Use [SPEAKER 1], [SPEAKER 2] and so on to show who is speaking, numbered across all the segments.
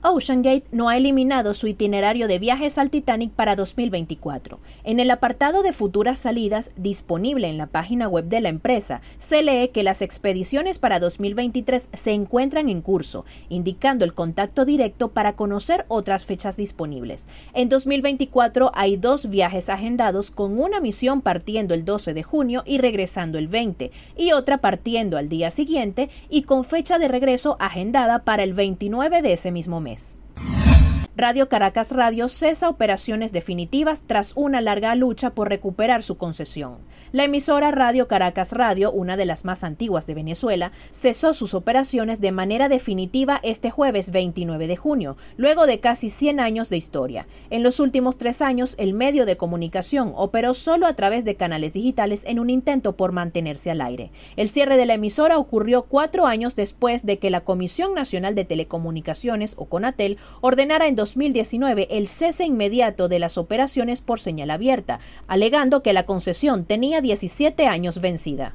[SPEAKER 1] OceanGate no ha eliminado su itinerario de viajes al Titanic para 2024. En el apartado de futuras salidas disponible en la página web de la empresa, se lee que las expediciones para 2023 se encuentran en curso, indicando el contacto directo para conocer otras fechas disponibles. En 2024 hay dos viajes agendados con una misión partiendo el 12 de junio y regresando el 20, y otra partiendo al día siguiente y con fecha de regreso agendada para el 29 de ese mismo mes. place. Radio Caracas Radio cesa operaciones definitivas tras una larga lucha por recuperar su concesión. La emisora Radio Caracas Radio, una de las más antiguas de Venezuela, cesó sus operaciones de manera definitiva este jueves 29 de junio, luego de casi 100 años de historia. En los últimos tres años, el medio de comunicación operó solo a través de canales digitales en un intento por mantenerse al aire. El cierre de la emisora ocurrió cuatro años después de que la Comisión Nacional de Telecomunicaciones, o CONATEL, ordenara en 2019 el cese inmediato de las operaciones por señal abierta, alegando que la concesión tenía 17 años vencida.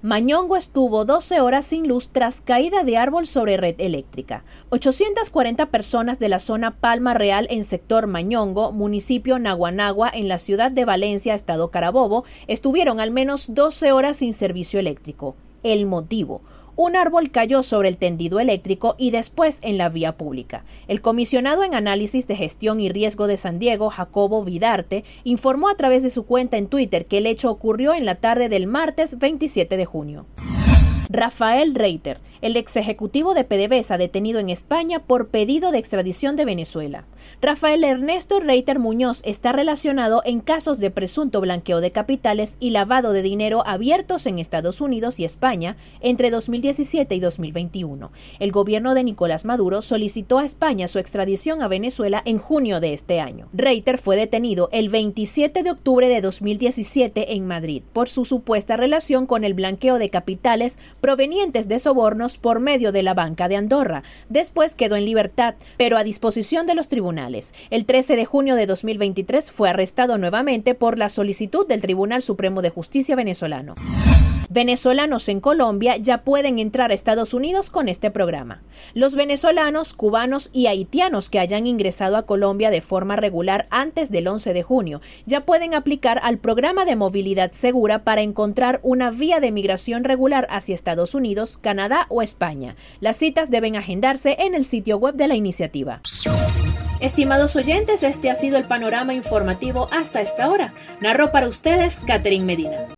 [SPEAKER 1] Mañongo estuvo 12 horas sin luz tras caída de árbol sobre red eléctrica. 840 personas de la zona Palma Real en sector Mañongo, municipio Naguanagua, en la ciudad de Valencia, estado Carabobo, estuvieron al menos 12 horas sin servicio eléctrico. El motivo, un árbol cayó sobre el tendido eléctrico y después en la vía pública. El comisionado en análisis de gestión y riesgo de San Diego, Jacobo Vidarte, informó a través de su cuenta en Twitter que el hecho ocurrió en la tarde del martes 27 de junio. Rafael Reiter, el ex ejecutivo de PDVSA detenido en España por pedido de extradición de Venezuela. Rafael Ernesto Reiter Muñoz está relacionado en casos de presunto blanqueo de capitales y lavado de dinero abiertos en Estados Unidos y España entre 2017 y 2021. El gobierno de Nicolás Maduro solicitó a España su extradición a Venezuela en junio de este año. Reiter fue detenido el 27 de octubre de 2017 en Madrid por su supuesta relación con el blanqueo de capitales provenientes de sobornos por medio de la Banca de Andorra. Después quedó en libertad, pero a disposición de los tribunales. El 13 de junio de 2023 fue arrestado nuevamente por la solicitud del Tribunal Supremo de Justicia venezolano. Venezolanos en Colombia ya pueden entrar a Estados Unidos con este programa. Los venezolanos, cubanos y haitianos que hayan ingresado a Colombia de forma regular antes del 11 de junio ya pueden aplicar al programa de movilidad segura para encontrar una vía de migración regular hacia Estados Unidos, Canadá o España. Las citas deben agendarse en el sitio web de la iniciativa. Estimados oyentes, este ha sido el panorama informativo hasta esta hora. Narró para ustedes Catherine Medina.